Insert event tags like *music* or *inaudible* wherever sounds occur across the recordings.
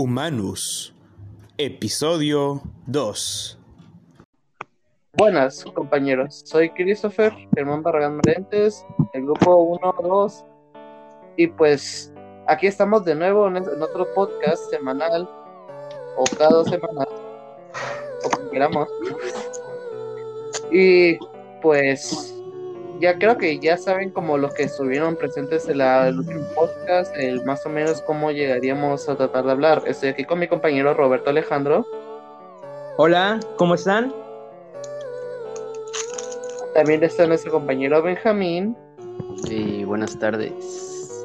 Humanus, episodio 2. Buenas, compañeros. Soy Christopher Germán Barragán Merentes, el grupo 1, 2. Y pues aquí estamos de nuevo en, en otro podcast semanal o cada dos semanas, o como queramos. Y pues ya creo que ya saben como los que estuvieron presentes en la, el último podcast, el más o menos cómo llegaríamos a tratar de hablar. Estoy aquí con mi compañero Roberto Alejandro. Hola, ¿cómo están? También está nuestro compañero Benjamín. Y buenas tardes.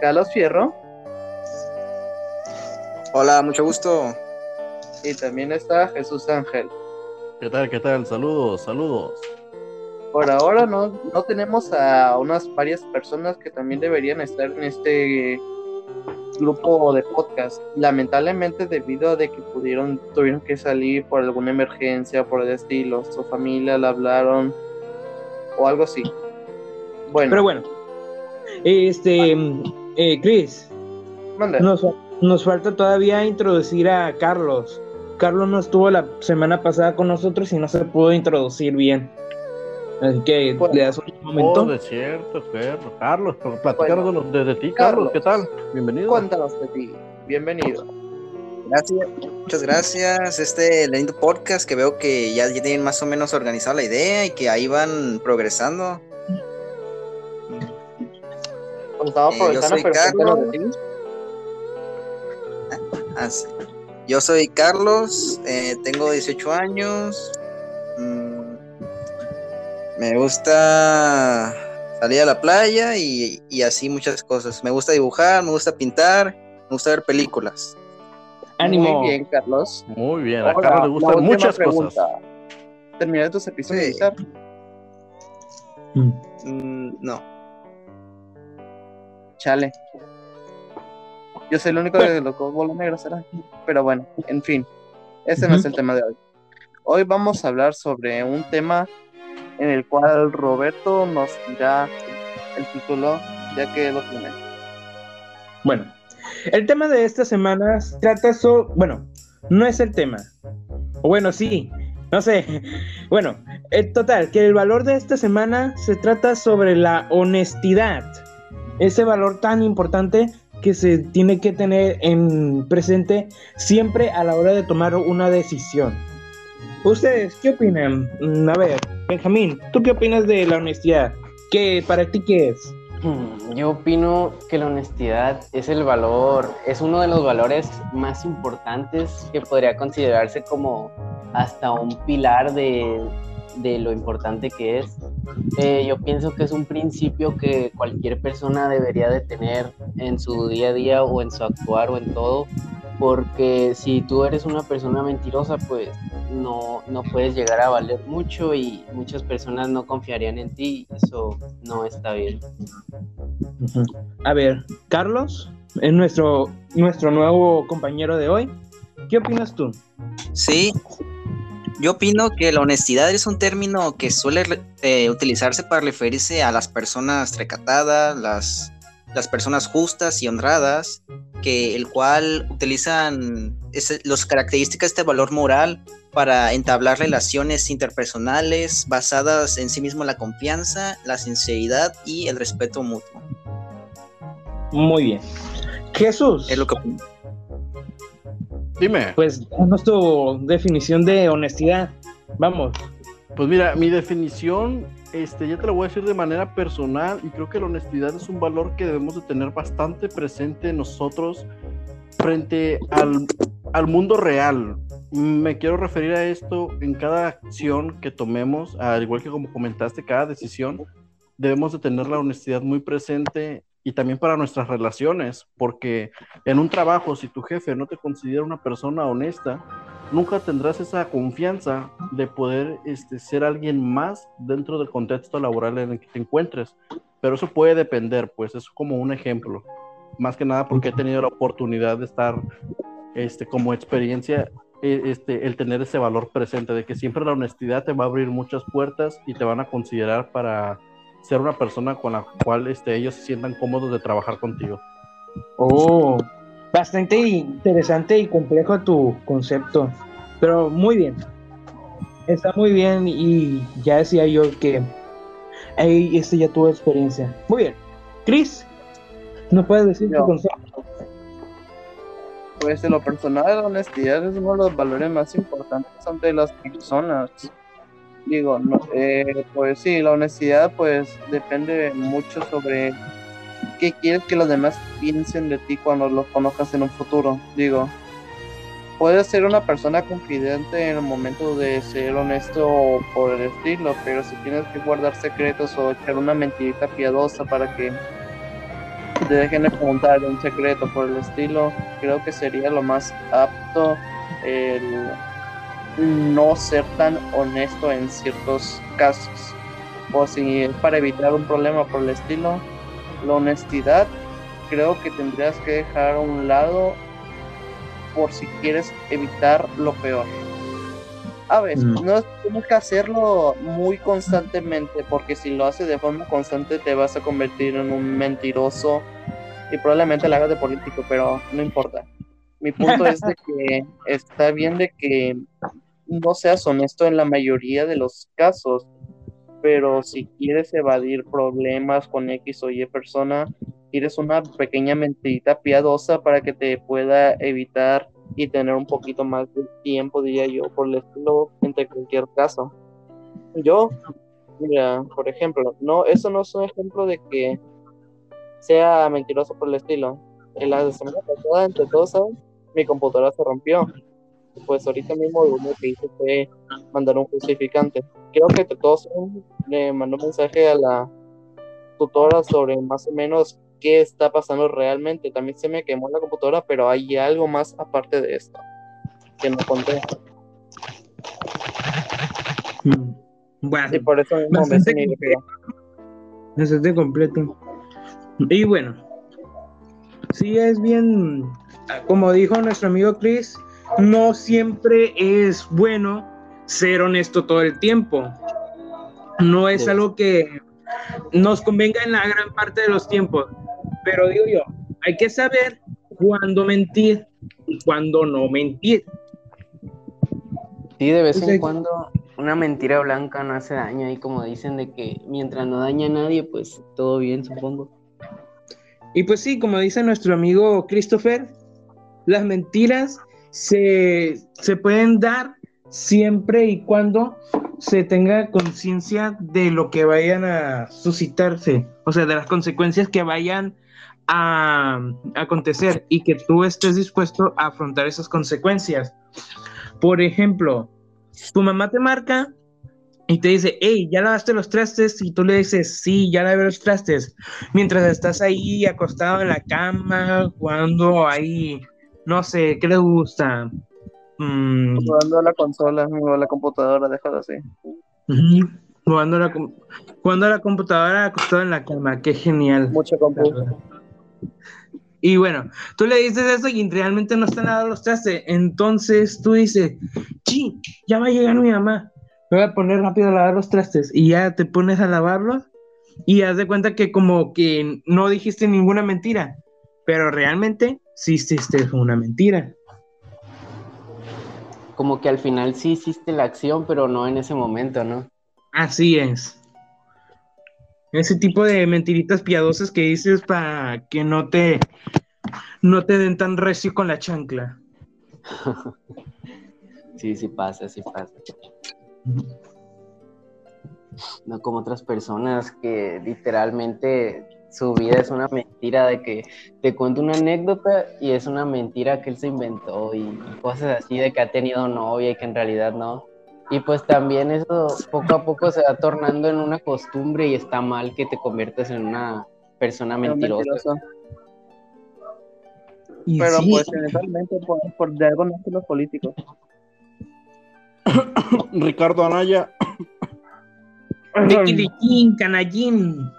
Carlos Fierro. Hola, mucho gusto. Y también está Jesús Ángel. ¿Qué tal? ¿Qué tal? Saludos, saludos. Por ahora no, no tenemos a unas varias personas que también deberían estar en este grupo de podcast. Lamentablemente debido a de que pudieron, tuvieron que salir por alguna emergencia, por el estilo, su familia la hablaron o algo así. Bueno. Pero bueno, este, eh, Chris, mande. nos, nos falta todavía introducir a Carlos. Carlos no estuvo la semana pasada con nosotros y no se pudo introducir bien. Así que Pues, le das un momento. Oh, de cierto, Carlos. Carlos, platicaros de, los- de- de ti, Carlos. ¿Qué tal? Bienvenido. Cuéntanos de ti. Bienvenido. Gracias, muchas gracias. Este lindo podcast que veo que ya tienen más o menos organizada la idea y que ahí van progresando. Pues estamos Eh, yo soy Carlos. ti. Así. Yo soy Carlos, eh, tengo 18 años. Me gusta salir a la playa y, y así muchas cosas. Me gusta dibujar, me gusta pintar, me gusta ver películas. Ánimo. Muy bien, Carlos. Muy bien, a Carlos le gustan muchas pregunta. cosas. ¿Terminaste tus episodios Sí. guitarra? Mm. Mm, no. Chale. Yo soy el único de los bolos negros, ¿será? Pero bueno, en fin. Ese no es el tema de hoy. Hoy vamos a hablar sobre un tema en el cual Roberto nos dirá el título, ya que lo tiene. Bueno, el tema de esta semana trata sobre. Bueno, no es el tema. Bueno, sí, no sé. *laughs* Bueno, en total, que el valor de esta semana se trata sobre la honestidad. Ese valor tan importante que se tiene que tener en presente siempre a la hora de tomar una decisión. ¿Ustedes qué opinan? Mm, A ver, Benjamín, ¿tú qué opinas de la honestidad? ¿Qué para ti qué es? Hmm, Yo opino que la honestidad es el valor, es uno de los valores más importantes que podría considerarse como hasta un pilar de, de lo importante que es. Eh, yo pienso que es un principio que cualquier persona debería de tener en su día a día o en su actuar o en todo, porque si tú eres una persona mentirosa, pues no, no puedes llegar a valer mucho y muchas personas no confiarían en ti y eso no está bien. A ver, Carlos, es nuestro, nuestro nuevo compañero de hoy. ¿Qué opinas tú? Sí, yo opino que la honestidad es un término que suele eh, utilizarse para referirse a las personas recatadas, las, las personas justas y honradas, que el cual utilizan las características de este valor moral para entablar relaciones interpersonales basadas en sí mismo la confianza, la sinceridad y el respeto mutuo. Muy bien. Jesús, Es lo que. Dime, pues danos tu definición de honestidad. Vamos. pues mira, mi definición, este, ya te la voy a decir de manera personal y creo que la honestidad es un valor que debemos de tener bastante presente nosotros frente al, al mundo real. Me quiero referir a esto en cada acción que tomemos, al igual que como comentaste, cada decisión, debemos de tener la honestidad muy presente y también para nuestras relaciones, porque en un trabajo, si tu jefe no te considera una persona honesta, nunca tendrás esa confianza de poder este, ser alguien más dentro del contexto laboral en el que te encuentres. Pero eso puede depender, pues es como un ejemplo. Más que nada porque he tenido la oportunidad de estar este, como experiencia, eh, este, el tener ese valor presente, de que siempre la honestidad te va a abrir muchas puertas y te van a considerar para ser una persona con la cual este, ellos se sientan cómodos de trabajar contigo. Oh, Bastante interesante y complejo tu concepto, pero muy bien. Está muy bien y ya decía yo que ahí este ya tuvo experiencia. Muy bien. Chris, ¿no puedes decir tu concepto? Pues en lo personal, la honestidad es uno de los valores más importantes ante las personas. Digo, no, eh, pues sí, la honestidad pues depende mucho sobre qué quieres que los demás piensen de ti cuando los conozcas en un futuro. Digo, puedes ser una persona confidente en el momento de ser honesto o por el estilo, pero si tienes que guardar secretos o echar una mentirita piadosa para que te dejen de preguntar un secreto por el estilo, creo que sería lo más apto el no ser tan honesto en ciertos casos. O si es para evitar un problema por el estilo, la honestidad creo que tendrías que dejar a un lado por si quieres evitar lo peor. A veces, Mm. no tienes que hacerlo muy constantemente, porque si lo haces de forma constante te vas a convertir en un mentiroso y probablemente lo hagas de político, pero no importa. Mi punto es de que está bien de que no seas honesto en la mayoría de los casos, pero si quieres evadir problemas con X o Y persona, tienes una pequeña mentirita piadosa para que te pueda evitar y tener un poquito más de tiempo, diría yo, por el estilo entre cualquier caso. Yo, mira, por ejemplo, no, eso no es un ejemplo de que sea mentiroso por el estilo. En la semana pasada, entre todos. Mi computadora se rompió. Pues ahorita mismo lo único que hice fue mandar un justificante. Creo que todos le mandó un mensaje a la tutora sobre más o menos qué está pasando realmente. También se me quemó la computadora, pero hay algo más aparte de esto que no conté. Mm. Bueno, Y por eso mismo me Bastante video. bastante completo. Y bueno, sí es bien, como dijo nuestro amigo Chris, no siempre es bueno ser honesto todo el tiempo. No es algo que nos convenga en la gran parte de los tiempos. Pero digo yo, hay que saber cuándo mentir y cuándo no mentir. Sí, de vez en cuando una mentira blanca no hace daño. Y como dicen de que mientras no daña a nadie, pues todo bien, supongo. Y pues sí, como dice nuestro amigo Christopher, las mentiras se, se pueden dar siempre y cuando se tenga conciencia de lo que vayan a suscitarse, o sea, de las consecuencias que vayan a, acontecer y que tú estés dispuesto a afrontar esas consecuencias. Por ejemplo, tu mamá te marca y te dice, hey, ¿ya lavaste los trastes? Y tú le dices, sí, ya lavé los trastes mientras estás ahí acostado en la cama, jugando ahí, no sé, ¿qué le gusta? Mm, Jugando a la consola o a la computadora, déjalo así. ujú, jugando, a la, com- jugando a la computadora acostado en la cama, qué genial. Mucho compu. Y bueno, tú le dices eso y realmente no están lavados los trastes. Entonces tú dices, sí, ya va a llegar mi mamá. Me voy a poner rápido a lavar los trastes. Y ya te pones a lavarlos y haz de cuenta que como que no dijiste ninguna mentira. Pero realmente sí hiciste una mentira. Como que al final sí hiciste la acción, pero no en ese momento, ¿no? Así es. Ese tipo de mentiritas piadosas que dices para que no te, no te den tan recio con la chancla. *laughs* Sí, sí pasa, sí pasa. No como otras personas que literalmente su vida es una mentira de que te cuento una anécdota y es una mentira que él se inventó y cosas así de que ha tenido novia y que en realidad no. Y pues también eso poco a poco se va tornando en una costumbre y está mal que te conviertas en una persona Pero mentirosa. mentiroso. Pero sí, pues eventualmente por, por de algo nacen los políticos. *coughs* Ricardo Anaya, canallín.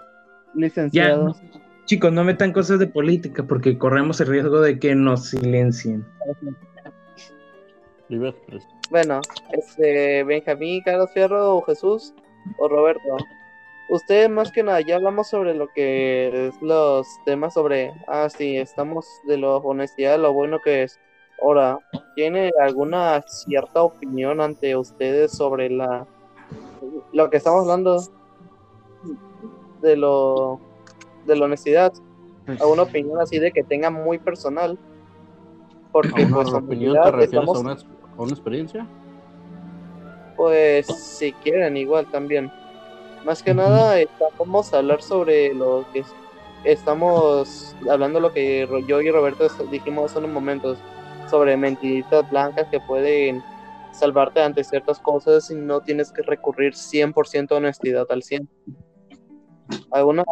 Licenciados. Chicos, no metan cosas de política porque corremos el riesgo de que nos silencien. Bueno, este, Benjamín, Carlos Fierro o Jesús o Roberto. Ustedes más que nada, ya hablamos sobre lo que es los temas sobre, ah, sí, estamos de la honestidad, lo bueno que es. Ahora, ¿tiene alguna cierta opinión ante ustedes sobre la lo que estamos hablando de lo de la honestidad? Pues, ¿Alguna opinión así de que tenga muy personal? Porque ¿A una pues, opinión te refieres estamos- a una, a una experiencia? Pues si quieren, igual también. Más que nada, vamos a hablar sobre lo que es- estamos hablando, lo que yo y Roberto dijimos hace unos momentos, sobre mentiritas blancas que pueden salvarte ante ciertas cosas y no tienes que recurrir 100% a honestidad al 100. ¿Alguna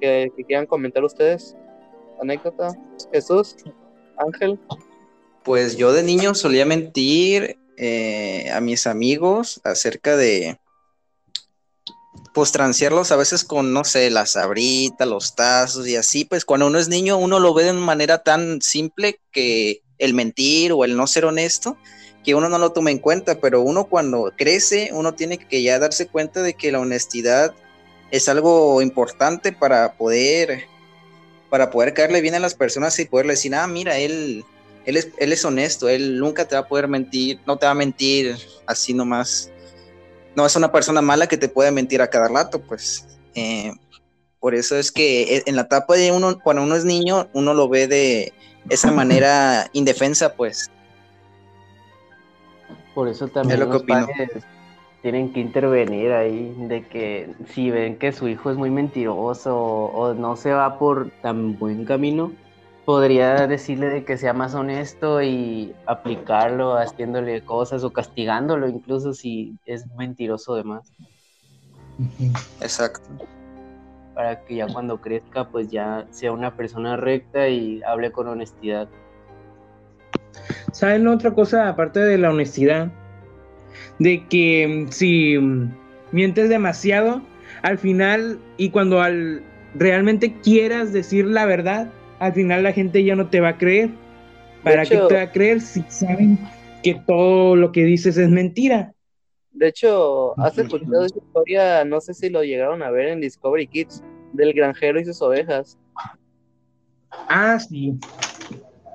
que, quieran comentar ustedes? ¿Anécdota? Jesús, Ángel, Pues yo de niño solía mentir eh, a mis amigos acerca de, pues transearlos a veces con, no sé, la sabrita, los tazos y así, pues cuando uno es niño uno lo ve de una manera tan simple que el mentir o el no ser honesto, que uno no lo toma en cuenta, pero uno cuando crece, uno tiene que ya darse cuenta de que la honestidad es algo importante para poder, para poder caerle bien a las personas y poderle decir, ah, mira, él, él es, él es honesto, él nunca te va a poder mentir, no te va a mentir así nomás. No es una persona mala que te puede mentir a cada rato, pues. Eh, por eso es que eh, en la etapa de uno, cuando uno es niño, uno lo ve de esa *laughs* manera indefensa, pues. Por eso también lo que opino. padres tienen que intervenir ahí, de que si ven que su hijo es muy mentiroso o, o no se va por tan buen camino, podría decirle de que sea más honesto y aplicarlo haciéndole cosas o castigándolo incluso si es mentiroso de más, Exacto. para que ya cuando crezca pues ya sea una persona recta y hable con honestidad. ¿Saben otra cosa aparte de la honestidad? De que mm, si mm, mientes demasiado, al final y cuando al realmente quieras decir la verdad, al final la gente ya no te va a creer. ¿Para hecho- qué te va a creer si saben que todo lo que dices es mentira? De hecho, ¿has escuchado esa historia? No sé si lo llegaron a ver en Discovery Kids, del granjero y sus ovejas. Ah, sí.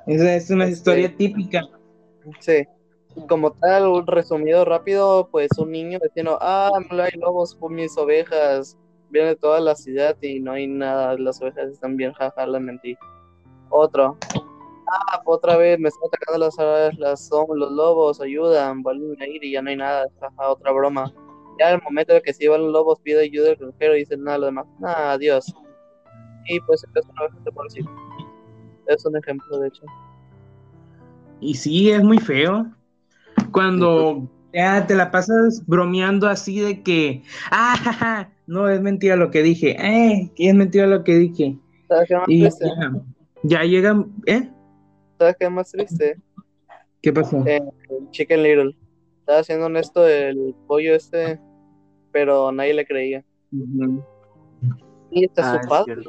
Esa es una Este- historia típica. Sí. Como tal, un resumido rápido, pues un niño diciendo, ah, no hay lobos por mis ovejas. Viene de toda la ciudad y no hay nada, las ovejas están bien, jaja, la mentí. Otro, ah, otra vez me están atacando las, las, los lobos, ayudan, vuelven a ir y ya no hay nada, jaja, otra broma. Ya en el momento de que se iban los lobos, pide ayuda al granjero y dicen nada, lo demás, nada, adiós. Y pues es una oveja por decir. Es un ejemplo, de hecho. Y sí, es muy feo. Cuando ya te la pasas bromeando así de que, ah, jaja, no es mentira lo que dije, eh, es mentira lo que dije. ¿Sabes qué más Y triste? ya, ya llega, ¿eh? ¿Sabes qué más triste? ¿Qué pasó? Eh, Chicken Little. Estaba siendo honesto el pollo este, pero nadie le creía. Y este Ah, su padre, es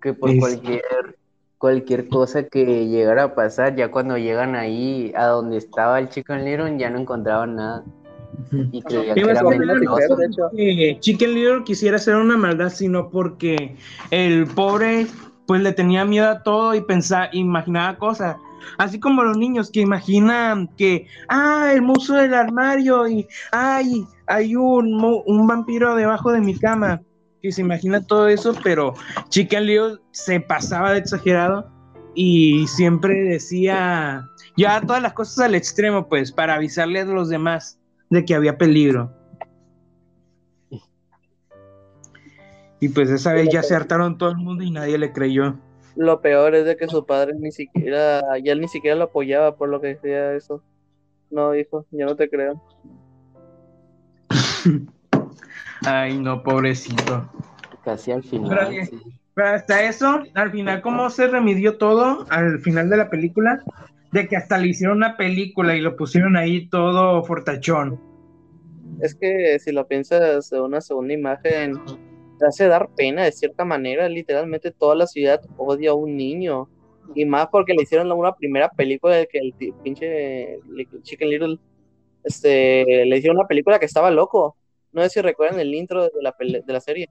que por Es- cualquier cualquier cosa que llegara a pasar, ya cuando llegan ahí a donde estaba el Chicken Little, ya no encontraban nada y creían Te que era que Chicken Little quisiera hacer una maldad, sino porque el pobre pues le tenía miedo a todo y pensaba, imaginaba cosas. Así como los niños que imaginan que, ah, el muso del armario y, ay, hay un, mo- un vampiro debajo de mi cama. Que se imagina todo eso, pero Chicken Little se pasaba de exagerado y siempre decía, ya todas las cosas al extremo, pues, para avisarle a los demás de que había peligro. Y pues esa vez ya se hartaron todo el mundo y nadie le creyó. Lo peor es de que su padre ni siquiera, ya él ni siquiera lo apoyaba por lo que decía eso. No, hijo, yo no te creo. *laughs* Ay, no, pobrecito. Casi al final. Sí. Pero hasta eso, al final, ¿cómo se remedió todo al final de la película? De que hasta le hicieron una película y lo pusieron ahí todo fortachón. Es que si lo piensas de una segunda imagen, te hace dar pena de cierta manera. Literalmente toda la ciudad odia a un niño. Y más porque le hicieron una primera película de que el pinche Chicken Little, este, le hicieron una película que estaba loco. No sé si recuerdan el intro de la, de la serie.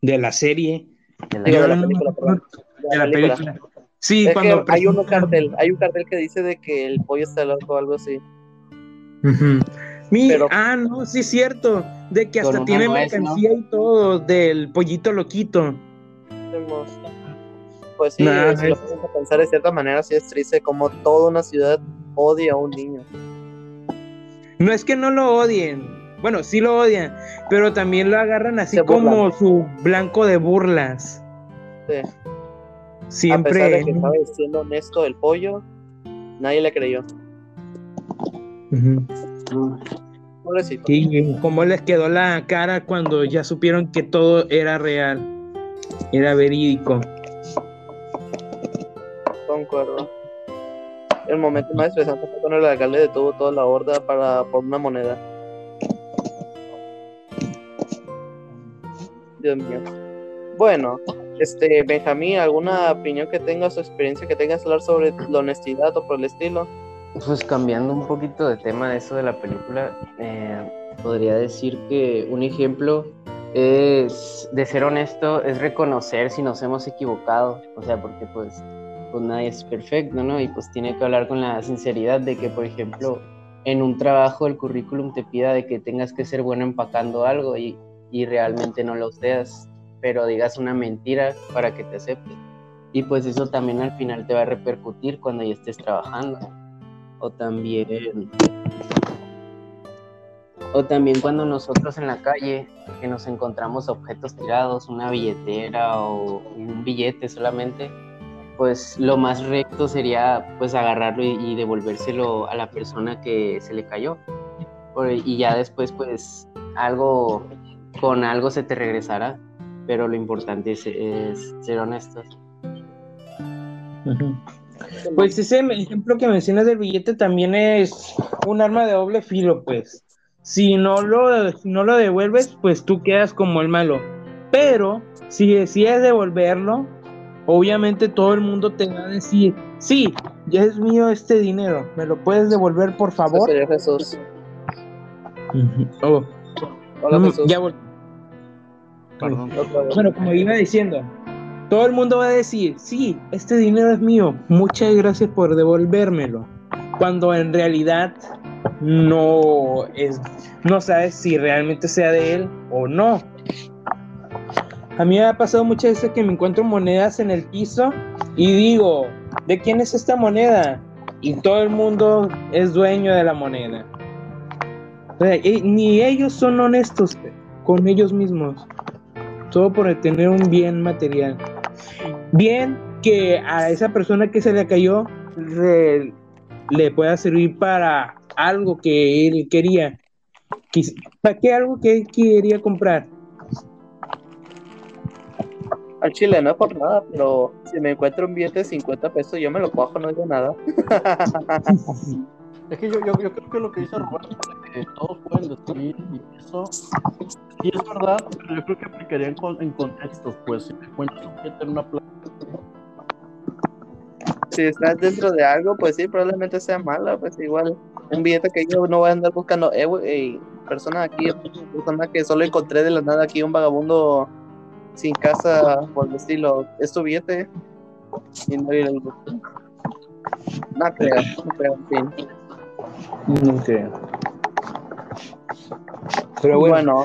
De la serie. De la- de película, perdón. De la película. Sí, Es cuando que hay un cartel, hay un cartel que dice de que el pollo está loco o algo así. Mi- Pero- Ah, no, sí es cierto. De que hasta tiene mercancía y todo del pollito loquito. Pues sí, Nah, si lo es- a pensar de cierta manera, sí es triste como toda una ciudad odia a un niño. No es que no lo odien. Bueno, sí lo odian, pero también lo agarran así como su blanco de burlas. Sí. A pesar Siempre. de que estaba siendo honesto el pollo, nadie le creyó. Pobrecito. Sí, cómo les quedó la cara cuando ya supieron que todo era real, era verídico. Concuerdo. El momento más estresante fue cuando el alcalde detuvo toda la horda para por una moneda. Dios mío. Bueno, este Benjamín, ¿alguna opinión que tengas o experiencia que tengas hablar sobre la honestidad o por el estilo? Pues cambiando un poquito de tema de eso de la película, eh, podría decir que un ejemplo es de ser honesto, es reconocer si nos hemos equivocado, o sea, porque pues, pues nadie es perfecto, ¿no? Y pues tiene que hablar con la sinceridad de que, por ejemplo, en un trabajo el currículum te pida de que tengas que ser bueno empacando algo y, y realmente no lo seas, pero digas una mentira para que te acepten. Y pues eso también al final te va a repercutir cuando ya estés trabajando o también o también cuando nosotros en la calle que nos encontramos objetos tirados, una billetera o un billete solamente, pues lo más recto sería pues agarrarlo y, devolvérselo a la persona que se le cayó. Y ya después pues algo con algo se te regresará, pero lo importante es, es ser honestos. Pues ese ejemplo que mencionas del billete también es un arma de doble filo, pues. Si no lo, si no lo devuelves, pues tú quedas como el malo. Pero si decides devolverlo, obviamente todo el mundo te va a decir, sí, ya es mío este dinero, ¿me lo puedes devolver por favor? Oh, Hola mm, Jesús. ya vol- Perdón. Bueno, como iba diciendo, todo el mundo va a decir, sí, este dinero es mío, muchas gracias por devolvérmelo. Cuando en realidad no es, no sabes si realmente sea de él o no. A mí me ha pasado muchas veces que me encuentro monedas en el piso y digo, ¿de quién es esta moneda? Y todo el mundo es dueño de la moneda. O sea, y- ni ellos son honestos con ellos mismos todo por tener un bien material. Bien que a esa persona que se le cayó le, le pueda servir para algo que él quería. ¿Para qué algo que él quería comprar? Al chile, no es por nada, pero si me encuentro un billete de 50 pesos, yo me lo cojo, no digo nada. *laughs* Es que yo, yo, creo que lo que dice Roberto, que todos pueden decir y eso, sí es verdad, pero yo creo que aplicaría en, en contextos, pues, si te un billete en una plaza, si estás dentro de algo, pues sí, probablemente sea mala, pues igual. Un billete que yo no voy a andar buscando, eh, güey, ey, persona aquí, persona que solo encontré de la nada aquí, un vagabundo sin casa, por estilo, es tu billete. Y no ir al No creo, no en fin. No creo. Pero bueno, Bueno.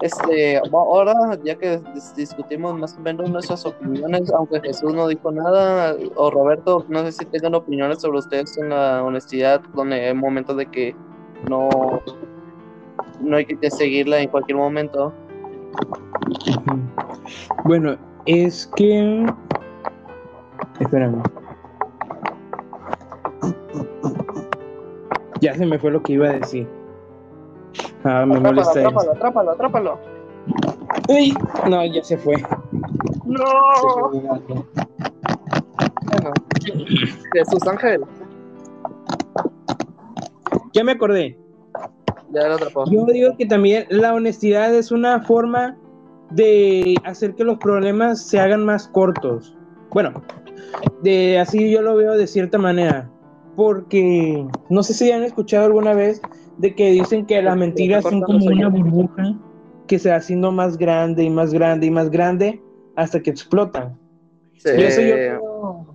Este, ahora ya que dis- discutimos más o menos nuestras opiniones, aunque Jesús no dijo nada, o Roberto, no sé si tengan opiniones sobre ustedes en la honestidad, donde hay momentos de que no, no hay que seguirla en cualquier momento. Bueno, es que. Espérame. Ya se me fue lo que iba a decir. Ah, me Atrápalo, molesta eso. atrápalo, atrápalo, atrápalo. Uy, no, ya se fue. No. Se fue el gato. Bueno. Jesús Ángel, Ya me acordé. ya lo atrapó. Yo digo que también la honestidad es una forma de hacer que los problemas se hagan más cortos. Bueno, de así yo lo veo de cierta manera. Porque no sé si han escuchado alguna vez de que dicen que las mentiras son como una burbuja que se va haciendo más grande y más grande y más grande hasta que explotan. Sí. Y eso yo creo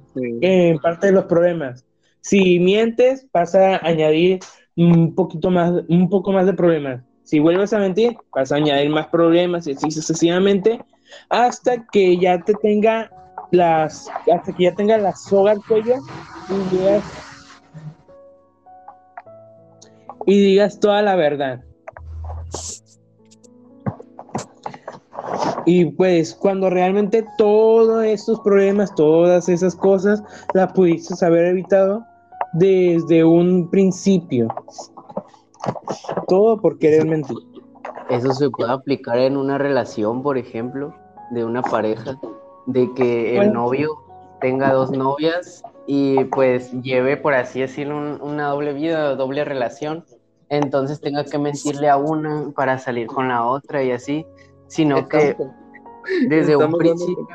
que en parte de los problemas. Si mientes, vas a añadir un poquito más, un poco más de problemas. Si vuelves a mentir, vas a añadir más problemas y así sucesivamente hasta que ya te tenga las, hasta que ya tenga la soga al cuello y y digas toda la verdad. Y pues cuando realmente todos estos problemas, todas esas cosas, las pudiste haber evitado desde un principio. Todo por querer mentir. Eso se puede aplicar en una relación, por ejemplo, de una pareja, de que el Bueno. novio tenga dos novias y pues lleve, por así decirlo, un- una doble vida, doble relación. Entonces tenga que mentirle a una para salir con la otra y así, sino que desde un principio.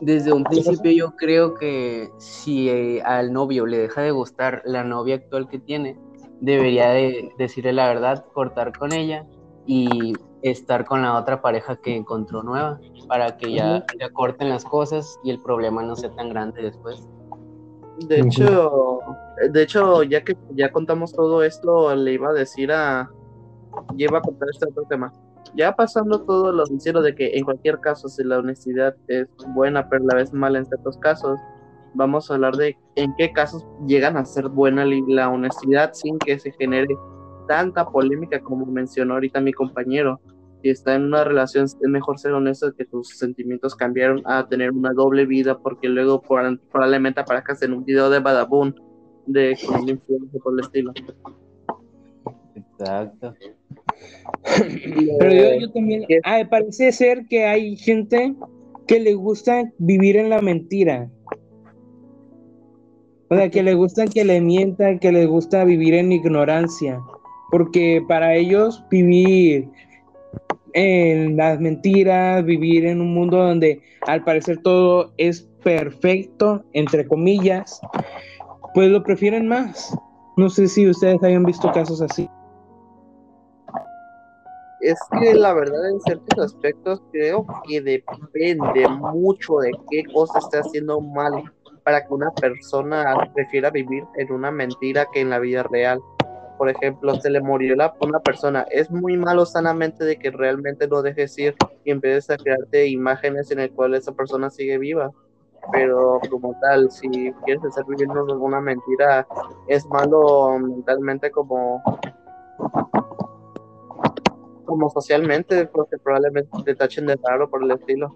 Desde un principio yo creo que si eh, al novio le deja de gustar la novia actual que tiene, debería de decirle la verdad, cortar con ella y estar con la otra pareja que encontró nueva para que ya, ya corten las cosas y el problema no sea tan grande después. De hecho, de hecho, ya que ya contamos todo esto, le iba a decir a. Ya iba a contar este otro tema. Ya pasando todo lo sincero de que en cualquier caso, si la honestidad es buena, pero a la vez mala en ciertos casos, vamos a hablar de en qué casos llegan a ser buena la honestidad sin que se genere tanta polémica como mencionó ahorita mi compañero. Si está en una relación, es mejor ser honesto que tus sentimientos cambiaron a tener una doble vida, porque luego por- probablemente aparezcas en un video de Badabun de con un influencer por el estilo. Exacto. *coughs* Pero yo, yo también, ah, parece ser que hay gente que le gusta vivir en la mentira. O sea, que le gusta que le mientan, que le gusta vivir en ignorancia. Porque para ellos vivir en las mentiras, vivir en un mundo donde al parecer todo es perfecto, entre comillas, pues lo prefieren más. No sé si ustedes hayan visto casos así. Es que la verdad en ciertos aspectos creo que depende mucho de qué cosa esté haciendo mal para que una persona prefiera vivir en una mentira que en la vida real. Por ejemplo, se le murió la, una persona. Es muy malo sanamente de que realmente lo dejes ir y empieces a crearte imágenes en el cual esa persona sigue viva. Pero como tal, si quieres estar viviendo una mentira, es malo mentalmente como como socialmente, porque probablemente te tachen de raro por el estilo.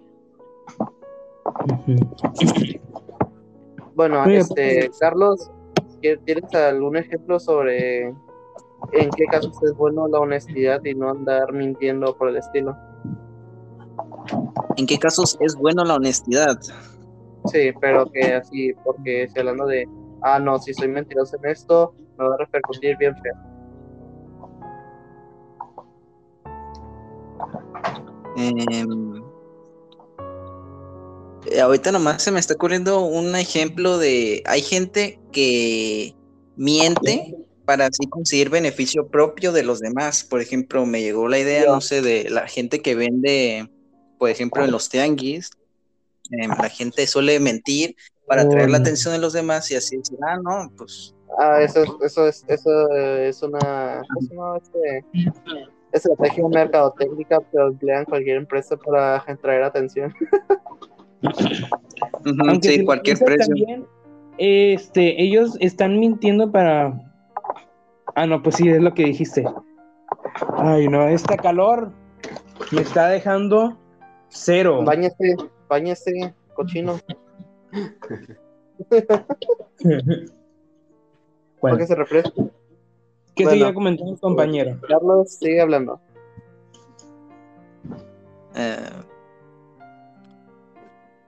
Bueno, este, Carlos, ¿qué- ¿tienes algún ejemplo sobre en qué casos es bueno la honestidad y no andar mintiendo por el estilo? ¿En qué casos es bueno la honestidad? Sí, pero que así, porque estoy hablando de, ah, no, si soy mentiroso en esto, me va a repercutir bien feo. Em, eh, ahorita nomás se me está ocurriendo un ejemplo de, hay gente que miente para así conseguir beneficio propio de los demás. Por ejemplo, me llegó la idea, no sé, de la gente que vende, por ejemplo, en los tianguis, em, la gente suele mentir para atraer la Oh. atención de los demás y así decir, ah, no, pues Ah, eso, es- eso es, eso es una, ¿cómo se llama este? estrategia mercadotécnica que emplean cualquier empresa para atraer atención. *laughs* sí, si cualquier precio. también, este, ellos están mintiendo para. Ah, no, pues sí, es lo que dijiste. Ay, no, esta calor me está dejando cero. Báñese, báñese, cochino, *laughs* Bueno, porque se refresca. ¿Qué bueno. seguía comentando compañero? Carlos, sigue hablando. Eh,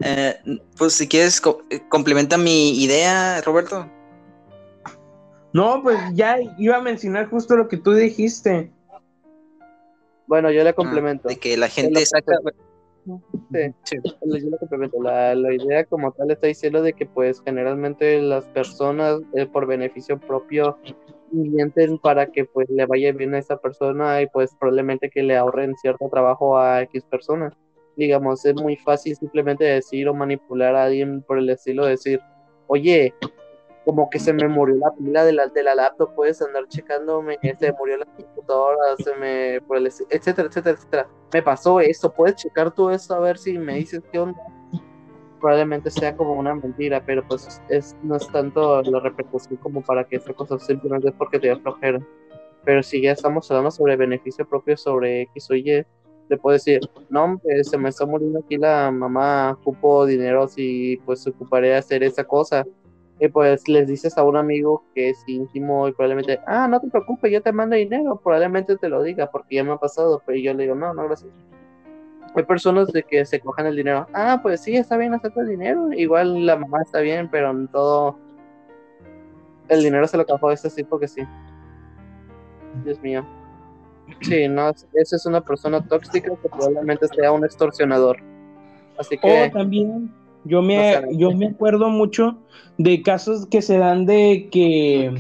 eh, pues si quieres, co- eh, complementa mi idea, Roberto. No, pues ya iba a mencionar justo lo que tú dijiste. Bueno, yo le Ah, complemento. de que la gente saca. Sí. Sí. Yo le complemento. La, la idea como tal está diciendo de que pues generalmente las personas eh, por beneficio propio mienten para que pues le vaya bien a esa persona y pues probablemente que le ahorren cierto trabajo a X personas. Digamos, es muy fácil simplemente decir o manipular a alguien por el estilo de decir, oye, como que se me murió la pila de la, de la laptop, puedes andar checándome, se murió la computadora, se me, etcétera, etcétera, etcétera. Me pasó esto, puedes checar todo eso a ver si me dices qué onda. Probablemente sea como una mentira, pero pues es, no es tanto la repercusión como para que esa cosa simplemente es porque te da flojera. Pero si ya estamos hablando sobre beneficio propio sobre X o Y, le puedo decir, no, se me está muriendo aquí la mamá, ocupo dinero, si pues ocuparé hacer esa cosa y pues les dices a un amigo que es íntimo y probablemente, ah, no te preocupes, yo te mando dinero, probablemente te lo diga porque ya me ha pasado, pero yo le digo, no, no, gracias. Hay personas de que se cojan el dinero, ah, pues sí, está bien acepta el dinero, igual la mamá está bien, pero en todo el dinero se lo cajó a este tipo que sí. Dios mío. Sí, no, esa es una persona tóxica que probablemente sea un extorsionador. Así que... O también yo me, yo me acuerdo mucho de casos que se dan de que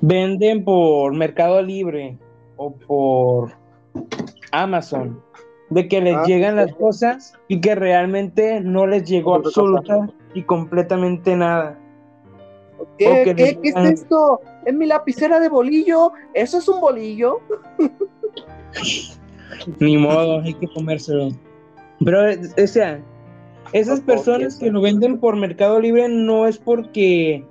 venden por Mercado Libre o por Amazon, de que les ah, llegan las cosas y que realmente no les llegó absoluta y completamente nada. ¿Qué, ¿qué, es esto? ¿Es mi lapicera de bolillo? ¿Eso es un bolillo? *laughs* Ni modo, hay que comérselo. Pero, o sea, esas personas que lo venden por Mercado Libre no es porque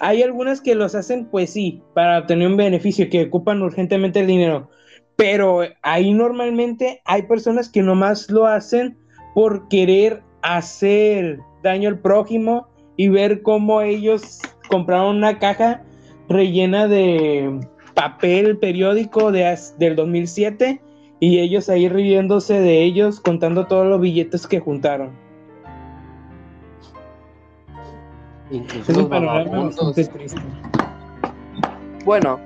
hay algunas que los hacen, pues sí, para obtener un beneficio, que ocupan urgentemente el dinero. Pero ahí normalmente hay personas que nomás lo hacen por querer hacer daño al prójimo y ver cómo ellos compraron una caja rellena de papel periódico de, del 2007 y ellos ahí riéndose de ellos contando todos los billetes que juntaron. Bueno,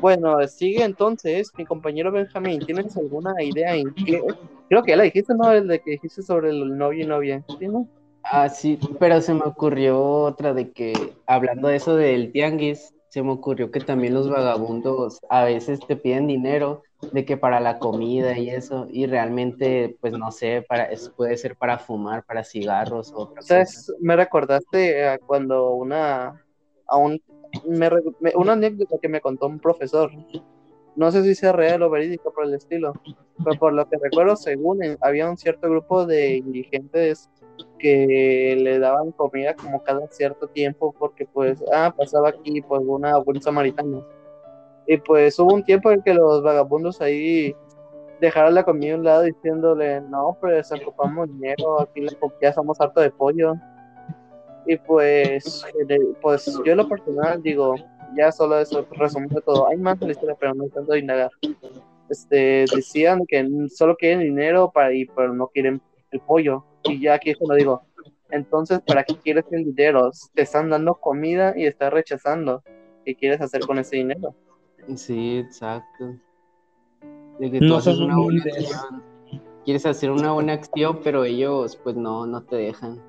bueno, sigue entonces mi compañero Benjamín. ¿Tienes alguna idea en qué? Creo que ya la dijiste, ¿no? El de que dijiste sobre el novio y novia. ¿Sí, no? Ah, sí, pero se me ocurrió otra de que, hablando de eso del tianguis, se me ocurrió que también los vagabundos a veces te piden dinero de que para la comida y eso, y realmente, pues no sé, para, puede ser para fumar, para cigarros o ¿Sabes? Me recordaste a cuando una, a un, me, una anécdota que me contó un profesor, no sé si sea real o verídico por el estilo, pero por lo que recuerdo, según había un cierto grupo de indigentes que le daban comida como cada cierto tiempo porque pues, ah, pasaba aquí pues una buen samaritana. Y pues hubo un tiempo en que los vagabundos ahí dejaron la comida a un lado diciéndole, no, pues ocupamos dinero, aquí ya somos harto de pollo. Y pues, pues yo en lo personal digo, ya solo eso, resumiendo todo, hay más en la historia, pero no tanto indagar. Este, decían que solo quieren dinero para ir, pero no quieren el pollo. Y ya aquí eso lo digo. Entonces, ¿para qué quieres el dinero? Te están dando comida y estás rechazando. ¿Qué quieres hacer con ese dinero? Sí, exacto. De que tú haces una buena acción. Quieres hacer una buena acción, pero ellos pues no, no te dejan.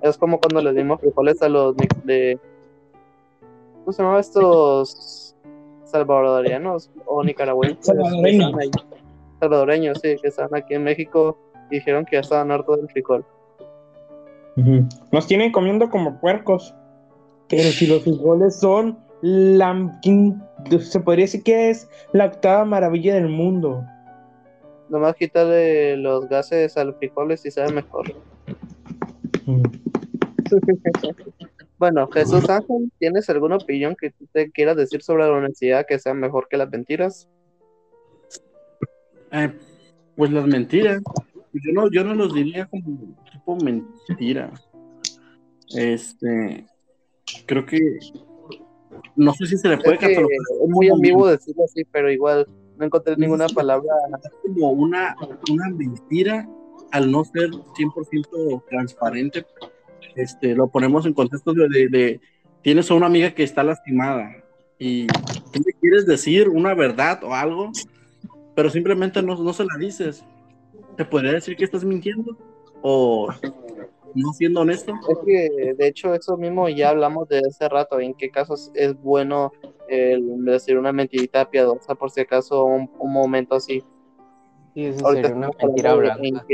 Es como cuando les dimos frijoles a los de ¿cómo se llamaban estos salvadoreños o nicaragüenses? Salvadoreños. Salvadoreños, sí, que están aquí en México y dijeron que ya estaban hartos del frijol. Nos tienen comiendo como puercos. Pero si los frijoles son la, se podría decir que es la octava maravilla del mundo. Nomás quitarle los gases a los frijoles y sabe mejor. Mm. *laughs* bueno, Jesús Ángel, ¿tienes alguna opinión que te quieras decir sobre la honestidad que sea mejor que las mentiras? Eh, pues las mentiras. Yo no, yo no los diría como tipo mentira. Este, creo que no sé si se le puede es, es muy ambiguo decirlo así, pero igual no encontré ninguna palabra. como una, una mentira al no ser 100% transparente. Este, lo ponemos en contexto de, de, tienes a una amiga que está lastimada y tú le quieres decir una verdad o algo, pero simplemente no, no se la dices. ¿Te podría decir que estás mintiendo? ¿O no siendo honesto. Es que de hecho eso mismo ya hablamos de hace rato, en qué casos es bueno el decir una mentirita piadosa por si acaso un, un momento así. Sí, eso Ahorita sería una estamos mentira blanca.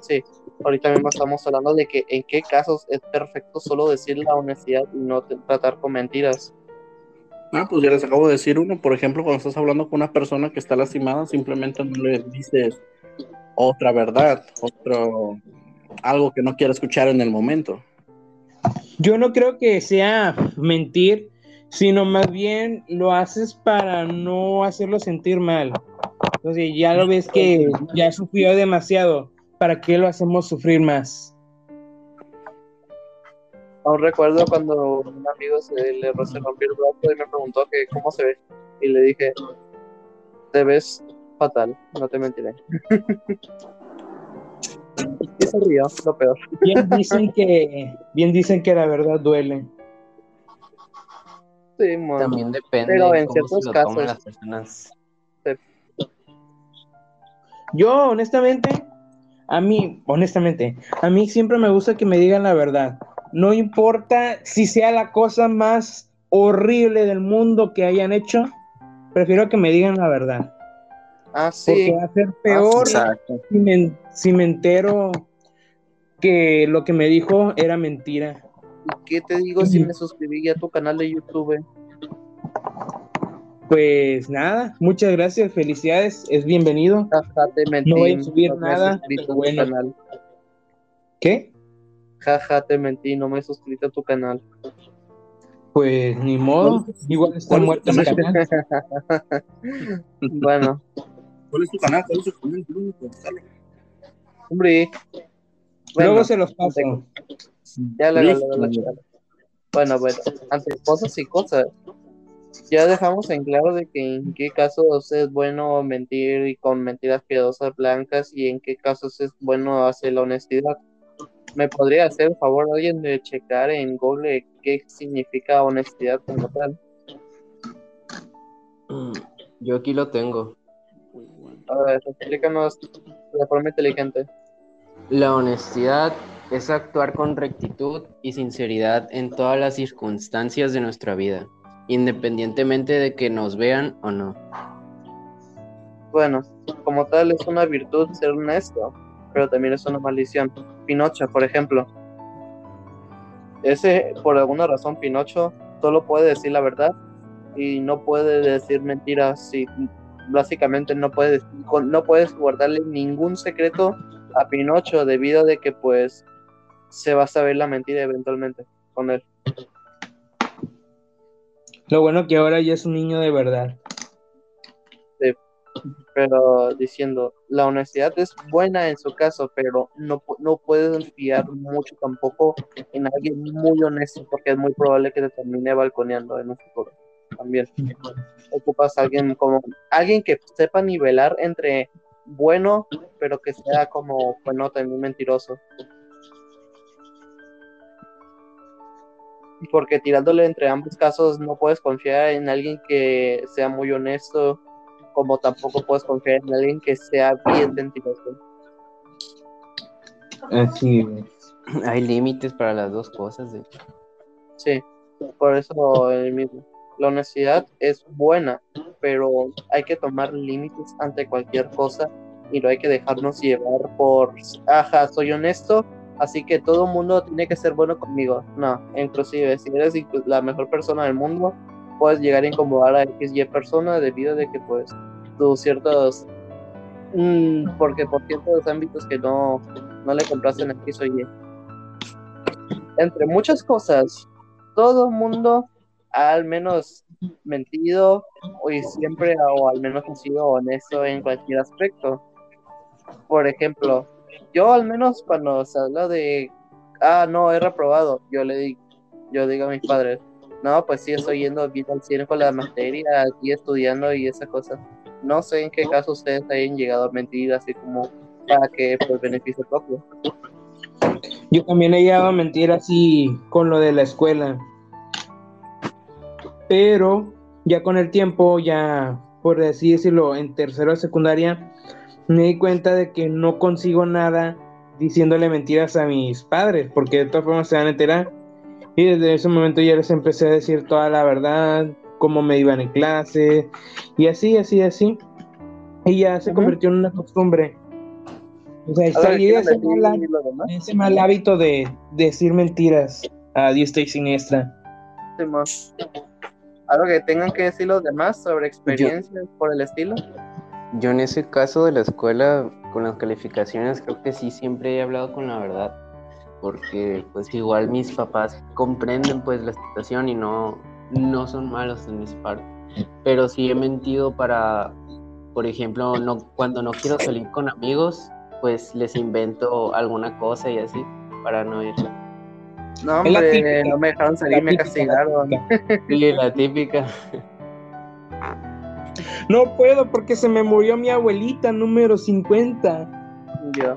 sí, ahorita mismo estamos hablando de que en qué casos es perfecto solo decir la honestidad y no te- tratar con mentiras. Ah, pues ya les acabo de decir uno, por ejemplo, cuando estás hablando con una persona que está lastimada, simplemente no le dices otra verdad, otro algo que no quiere escuchar en el momento. Yo no creo que sea mentir, sino más bien lo haces para no hacerlo sentir mal. Entonces ya lo ves que ya sufrió demasiado, ¿para qué lo hacemos sufrir más? Aún recuerdo cuando un amigo se le se rompió el brazo y me preguntó que cómo se ve. Y le dije, te ves fatal, no te mentiré. *laughs* y se rió, lo peor. Bien dicen que, bien dicen que la verdad duele. Sí. También depende Pero en cómo ciertos se lo casos- tomen las personas. Yo, honestamente, a mí, honestamente, a mí siempre me gusta que me digan la verdad. No importa si sea la cosa más horrible del mundo que hayan hecho, prefiero que me digan la verdad. Ah, Porque va a ser peor Exacto. si me, si me entero que lo que me dijo era mentira. ¿Y qué te digo si me suscribí a tu canal de YouTube? Pues nada, muchas gracias, felicidades, es bienvenido. Jaja, te mentí. No voy a subir he nada, bueno. canal. ¿Qué? Jaja, te mentí, no me he suscrito a tu canal. Pues ni modo, igual está ¿Cuál es muerto mi canal. *laughs* bueno, ¿Cuál es tu canal? ¿Cuál es tu canal? Hombre. Luego se los paso. ya le Listo. la chingada. Bueno, bueno, ante cosas y cosas. Ya dejamos en claro de que en qué casos es bueno mentir y con mentiras piadosas blancas y en qué casos es bueno hacer la honestidad. ¿Me podría hacer el favor alguien de checar en Google qué significa honestidad como tal? Mm, Yo aquí lo tengo. A ver, explícanos de forma inteligente. La honestidad es actuar con rectitud y sinceridad en todas las circunstancias de nuestra vida, independientemente de que nos vean o no. Bueno, como tal es una virtud ser honesto, pero también es una maldición. Pinocho, por ejemplo. Ese, por alguna razón, Pinocho solo puede decir la verdad y no puede decir mentiras. Y básicamente no puedes, no puedes guardarle ningún secreto a Pinocho debido a de que pues se va a saber la mentira eventualmente con él. Lo bueno que ahora ya es un niño de verdad. pero diciendo, la honestidad es buena en su caso, pero no, no puedes fiar mucho tampoco en alguien muy honesto, porque es muy probable que te termine balconeando en un futuro. También ocupas a alguien como alguien que sepa nivelar entre bueno, pero que sea como bueno también mentiroso. Porque tirándole entre ambos casos no puedes confiar en alguien que sea muy honesto como tampoco puedes confiar en alguien que sea bien mentiroso. Así. Hay límites para las dos cosas. de hecho. Sí, por eso el mismo. La honestidad es buena, pero hay que tomar límites ante cualquier cosa y no hay que dejarnos llevar por, ajá, soy honesto, así que todo mundo tiene que ser bueno conmigo. No, inclusive si eres la mejor persona del mundo, puedes llegar a incomodar a XY persona debido de que pues tus ciertos mm, porque por ciertos ámbitos que no, no le compraste en X o Y. Entre muchas cosas, todo mundo ha al menos mentido y siempre o al menos ha sido honesto en cualquier aspecto. Por ejemplo, yo al menos cuando se habla de ah no he reprobado, yo le digo, yo digo a mis padres, no pues sí estoy yendo bien al 100 con la materia, aquí estudiando y esa cosa. No sé en qué caso ustedes hayan llegado a mentir así como para que pues beneficio propio. Yo también he llegado a mentir así con lo de la escuela. Pero ya con el tiempo, ya por así decirlo, en tercero de secundaria, me di cuenta de que no consigo nada diciéndole mentiras a mis padres, porque de todas formas se van a enterar. Y desde ese momento ya les empecé a decir toda la verdad, cómo me iban en clase, y así, así, así. Y ya se Ujú. convirtió en una costumbre. O sea, salí de ¿quieres ese mal, ese mal hábito de decir mentiras a diestra y siniestra. Algo que tengan que decir los demás sobre experiencias por el estilo. Yo en ese caso de la escuela, con las calificaciones, creo que sí siempre he hablado con la verdad, porque pues igual mis papás comprenden pues la situación y no, no son malos en esa parte, pero sí he mentido para, por ejemplo, no, cuando no quiero salir con amigos, pues les invento alguna cosa y así, para no ir. No, hombre, típica. no me dejaron salir, me castigaron. *laughs* Sí, la típica. No puedo porque se me murió mi abuelita número 50. Yo.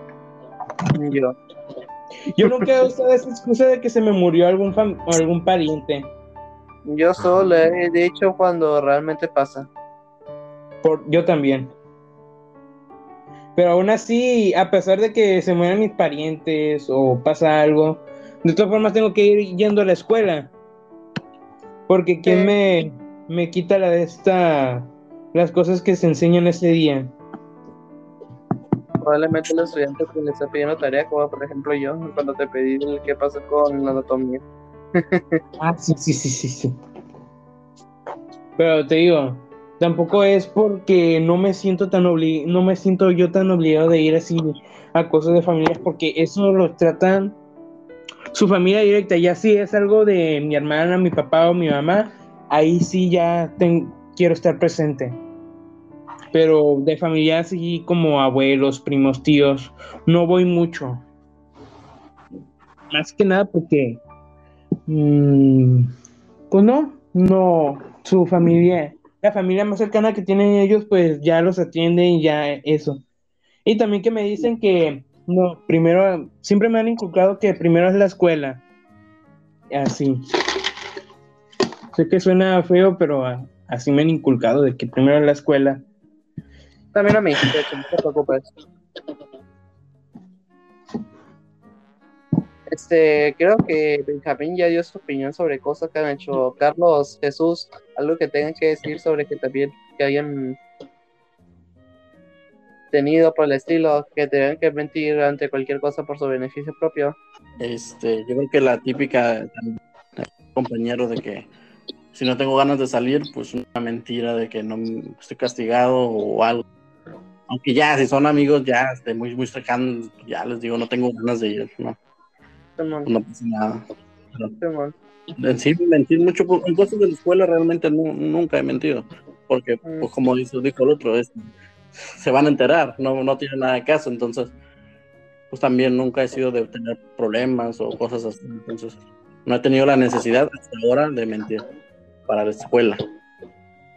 Yo. Yo nunca he usado esa excusa de que se me murió algún, fam- algún pariente. Yo solo he dicho cuando realmente pasa. Por, yo también. Pero aún así, a pesar de que se mueran mis parientes o pasa algo, de todas formas tengo que ir yendo a la escuela. Porque quién me, me quita la de esta las cosas que se enseñan ese día. Probablemente el estudiante que le está pidiendo tarea, como por ejemplo yo, cuando te pedí el qué pasa con la anatomía. *laughs* Ah, sí, sí, sí, sí, sí. Pero te digo, tampoco es porque no me siento tan obli no me siento yo tan obligado de ir así a cosas de familias, porque eso lo tratan su familia directa. Ya si es algo de mi hermana, mi papá o mi mamá, ahí sí ya quiero estar presente. Pero de familia así como abuelos, primos, tíos, no voy mucho. Más que nada porque Mm, pues no, no, su familia, la familia más cercana que tienen ellos, pues ya los atiende y ya eso. Y también que me dicen que, no, primero, siempre me han inculcado que primero es la escuela. Así. Sé que suena feo, pero ah, así me han inculcado de que primero es la escuela. También a mí, no te. Este, creo que Benjamín ya dio su opinión sobre cosas que han hecho. Carlos, Jesús, algo que tengan que decir sobre que también que hayan tenido por el estilo, que tengan que mentir ante cualquier cosa por su beneficio propio. Este, yo creo que la típica compañero de que si no tengo ganas de salir, pues una mentira de que no estoy castigado o algo. Aunque ya, si son amigos ya este, muy, muy cercanos, ya les digo, no tengo ganas de ir, no, no pasa nada. En sí, mentir mucho por- en cosas de la escuela realmente nu- nunca he mentido, porque Mm. pues, como dice, dijo el otro, es, se van a enterar, no, no tiene nada de caso, entonces pues también nunca he sido de tener problemas o cosas así, entonces no he tenido la necesidad hasta ahora de mentir para la escuela,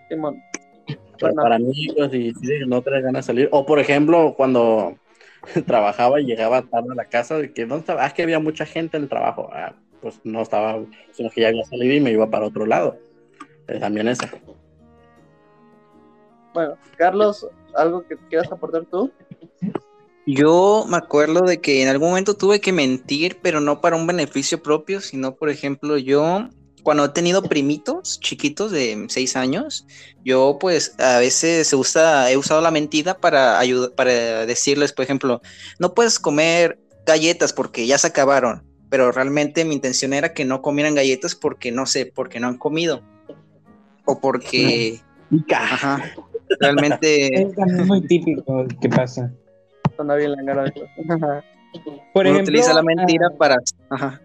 Simón. pero Bueno. para amigos y no tener ganas de salir, o por ejemplo cuando *laughs* trabajaba y llegaba tarde a la casa, de que no estaba, ah, que había mucha gente en el trabajo, ah, pues no estaba, sino que ya había salido y me iba para otro lado, Eh, también esa. Bueno, Carlos, ¿algo que quieras aportar tú? Yo me acuerdo de que en algún momento tuve que mentir, pero no para un beneficio propio, sino, por ejemplo, yo cuando he tenido primitos chiquitos de seis años, yo pues a veces se usa, he usado la mentira para ayudar, para decirles, por ejemplo, no puedes comer galletas porque ya se acabaron, pero realmente mi intención era que no comieran galletas porque no sé, porque no han comido o porque, ajá, realmente Es también muy típico que pasa. Suena bien la cara de Por uno ejemplo, utiliza la mentira ah, para, ajá.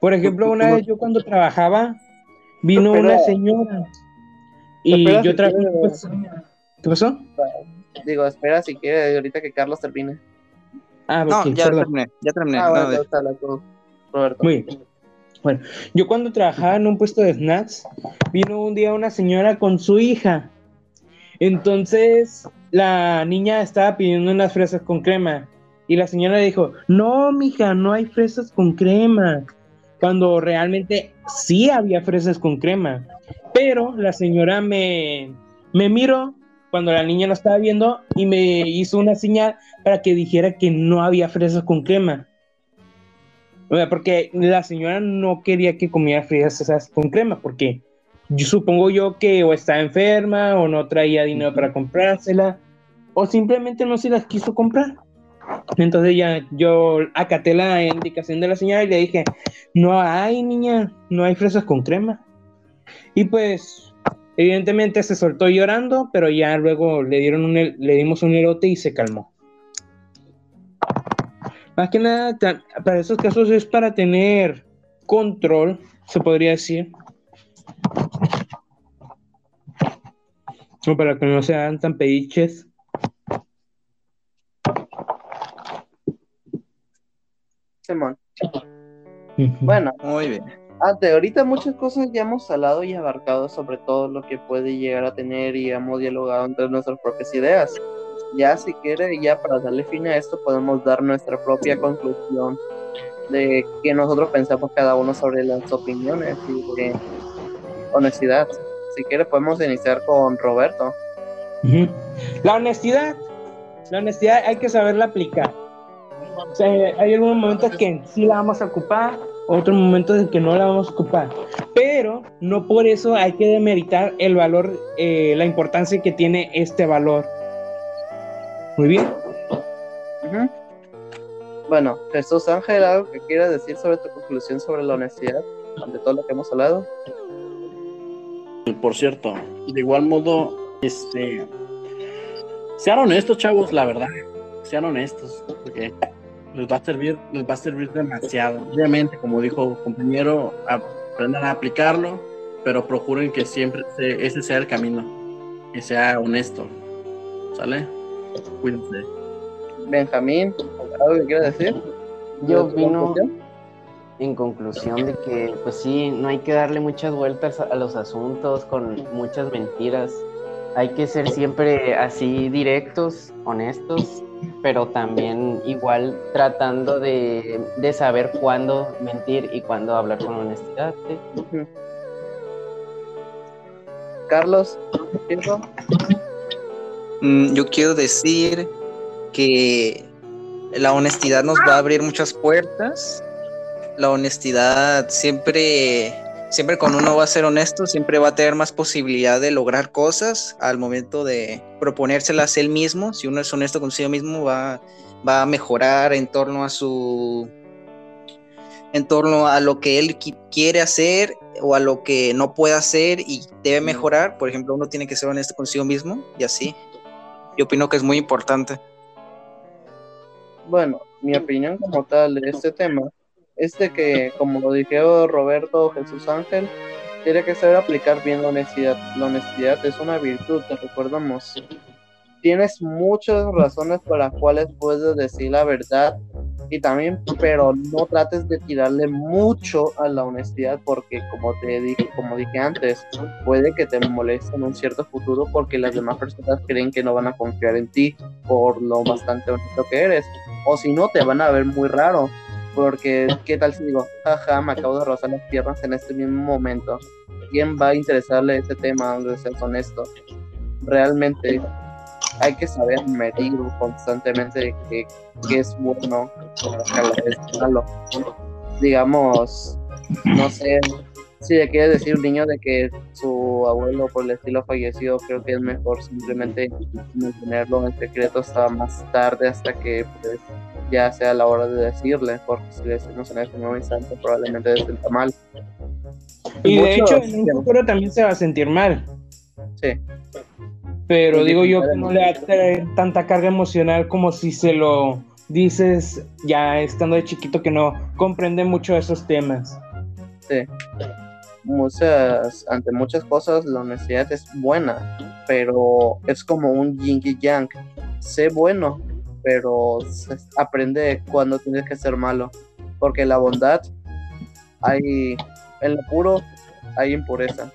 Por ejemplo, una vez yo cuando trabajaba, vino Pero- una señora y yo si trabajé. quieres- pues, ¿Qué pasó? Digo, espera si quiere ahorita que Carlos termine. Ah, No, ya perdón. terminé, ya terminé. Ah, no, bueno, Roberto. Muy bien. Bueno, yo cuando trabajaba en un puesto de snacks, vino un día una señora con su hija. Entonces, la niña estaba pidiendo unas fresas con crema. Y la señora dijo, no, mija, no hay fresas con crema. Cuando realmente sí había fresas con crema. Pero la señora me, me miró cuando la niña lo estaba viendo y me hizo una señal para que dijera que no había fresas con crema. Porque la señora no quería que comiera fresas con crema, porque yo supongo yo que o está enferma o no traía dinero para comprársela o simplemente no se las quiso comprar. Entonces ya yo acaté la indicación de la señora y le dije, no hay niña, no hay fresas con crema. Y pues evidentemente se soltó llorando, pero ya luego le dieron un, le dimos un elote y se calmó. Más que nada, para esos casos es para tener control, se podría decir. O para que no sean tan pediches. Simón. Bueno, Muy bien. ante ahorita muchas cosas ya hemos hablado y abarcado sobre todo lo que puede llegar a tener y hemos dialogado entre nuestras propias ideas. Ya si quiere, ya para darle fin a esto, podemos dar nuestra propia conclusión de que nosotros pensamos cada uno sobre las opiniones y de honestidad. Si quiere, podemos iniciar con Roberto. La honestidad, la honestidad hay que saberla aplicar. O sea, hay algunos momentos que sí la vamos a ocupar, otros momentos en que no la vamos a ocupar. Pero no por eso hay que demeritar el valor, eh, la importancia que tiene este valor. Muy bien. Bueno, Jesús Ángel, ¿algo que quieras decir sobre tu conclusión sobre la honestidad? Ante todo lo que hemos hablado. Por cierto, de igual modo, este, sean honestos, chavos, la verdad, sean honestos, porque les va a servir, les va a servir demasiado. Obviamente, como dijo el compañero, aprendan a aplicarlo, pero procuren que siempre se- ese sea el camino, que sea honesto, ¿sale? Cuídense. Benjamín, ¿algo que quieras decir? Yo ¿De tu opino-? En conclusión de que, pues sí, no hay que darle muchas vueltas a, los asuntos con muchas mentiras. Hay que ser siempre así directos, honestos, pero también igual tratando de, de saber cuándo mentir y cuándo hablar con honestidad. Carlos. Mm, Yo quiero decir que la honestidad nos va a abrir muchas puertas. La honestidad siempre, siempre cuando uno va a ser honesto, siempre va a tener más posibilidad de lograr cosas al momento de proponérselas él mismo. Si uno es honesto consigo mismo, va, va a mejorar en torno a su en torno a lo que él qui- quiere hacer o a lo que no puede hacer y debe mejorar. Por ejemplo, uno tiene que ser honesto consigo mismo y así. Yo opino que es muy importante. Bueno, mi opinión como tal de este tema es de que, como lo dijeron Roberto Jesús Ángel, tiene que saber aplicar bien la honestidad. La honestidad es una virtud, te recordamos. Tienes muchas razones por las cuales puedes decir la verdad y también, pero no trates de tirarle mucho a la honestidad porque, como te dije, como dije antes, puede que te moleste en un cierto futuro porque las demás personas creen que no van a confiar en ti por lo bastante honesto que eres. O si no, te van a ver muy raro. Porque, ¿qué tal si digo, jaja, me acabo de rozar las piernas en este mismo momento? ¿Quién va a interesarle ese tema donde seas honesto? Realmente hay que saber medir constantemente qué, qué es bueno, vez es malo. Digamos, no sé, si le quieres decir un niño de que su abuelo por el estilo falleció, creo que es mejor simplemente mantenerlo en secreto hasta más tarde, hasta que pues, ya sea la hora de decirle, porque si le decimos en este nuevo instante probablemente se sienta mal. Y de hecho, en un futuro también se va a sentir mal. Sí, Pero Sí, digo yo que no le va a traer tanta carga emocional como si se lo dices ya estando de chiquito que no comprende mucho esos temas. sí. Muchas, ante muchas cosas la honestidad es buena, pero es como un yin y yang. Sé bueno, pero se- aprende cuando tienes que ser malo, porque la bondad hay en lo puro hay impureza.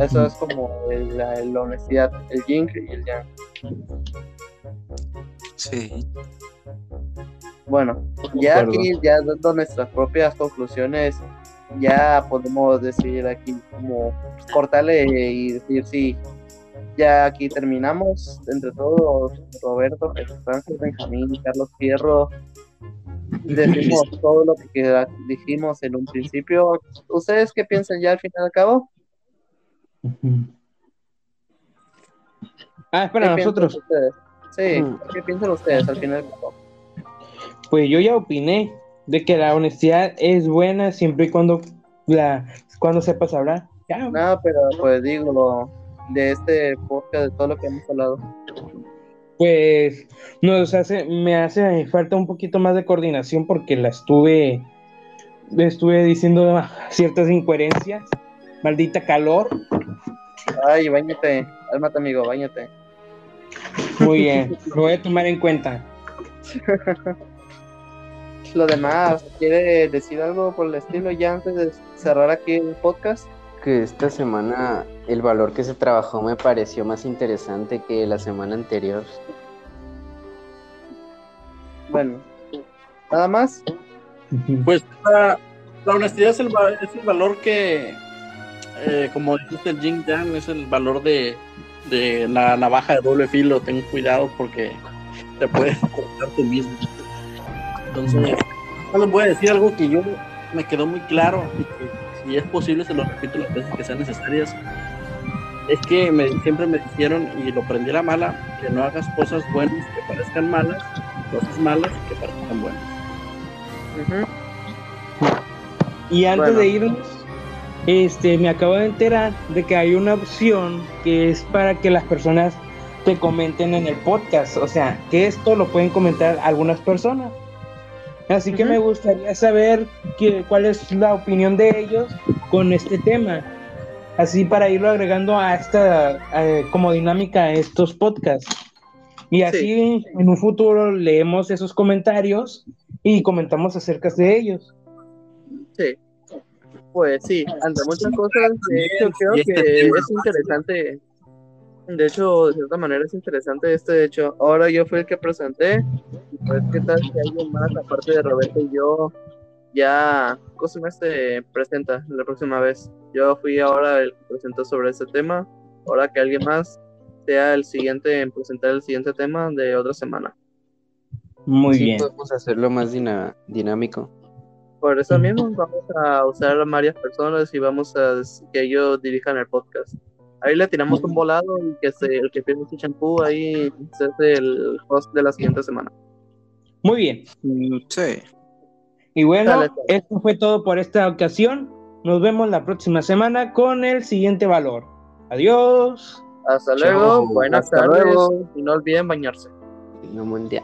Eso es como el- la, la honestidad, el yin y el yang. Sí. Bueno, ya aquí, ya dando nuestras propias conclusiones, ya podemos decir aquí como cortarle y decir si ya aquí terminamos entre todos, Roberto, Ángel, Benjamín y Carlos Fierro. decimos *laughs* todo lo que dijimos en un principio. ¿Ustedes qué piensan ya al fin y al cabo? Ah, es para ¿Qué nosotros. Sí. ¿qué piensan ustedes al fin y al cabo? Pues yo ya opiné de que la honestidad es buena siempre y cuando la cuando sepas hablar. Ya. No, pero pues digo, lo- de este podcast, de todo lo que hemos hablado. Pues nos hace, me hace falta un poquito más de coordinación porque la estuve, le estuve diciendo ciertas incoherencias. Maldita calor. Ay, bañate, álmate amigo, bañate. Muy bien, lo voy a tomar en cuenta. *laughs* Lo demás, ¿quiere decir algo por el estilo ya antes de cerrar aquí el podcast? Que esta semana el valor que se trabajó me pareció más interesante que la semana anterior. Bueno, nada más. Pues la, la honestidad es el, es el valor que, eh, como dijiste, el Jing Yang es el valor de, de la navaja de doble filo. Ten cuidado porque te puedes cortar tú mismo. Entonces, no les voy a decir algo que yo me quedó muy claro y que si es posible se lo repito las veces que sean necesarias. Es que me- siempre me dijeron, y lo aprendí a la mala, que no hagas cosas buenas que parezcan malas, cosas malas que parezcan buenas. Y antes Bueno. de irnos, este, me acabo de enterar de que hay una opción que es para que las personas te comenten en el podcast. O sea, que esto lo pueden comentar algunas personas. Así que me gustaría saber que, cuál es la opinión de ellos con este tema. Así para irlo agregando a esta eh, como dinámica a estos podcasts. Y así en un futuro leemos esos comentarios y comentamos acerca de ellos. Sí. Pues sí, ante muchas cosas, de hecho creo y que es interesante. De hecho, de cierta manera es interesante este hecho. Ahora yo fui el que presenté. Pues, ¿qué tal si alguien más, aparte de Roberto y yo, ya, cosa más se presenta la próxima vez? Yo fui ahora el que presentó sobre este tema. Ahora que alguien más sea el siguiente en presentar el siguiente tema de otra semana. Muy Sí, bien. podemos hacerlo más dinámico. Por eso mismo vamos a usar a varias personas y vamos a que ellos dirijan el podcast. Ahí le tiramos un volado y que se, el que pierda su champú ahí se hace el host de la siguiente semana. Muy bien. Mm, Sí. Y bueno, Dale, dale. esto fue todo por esta ocasión. Nos vemos la próxima semana con el siguiente valor. Adiós. Hasta Chao, luego, buenas hasta tardes luego. y no olviden bañarse. No mundial.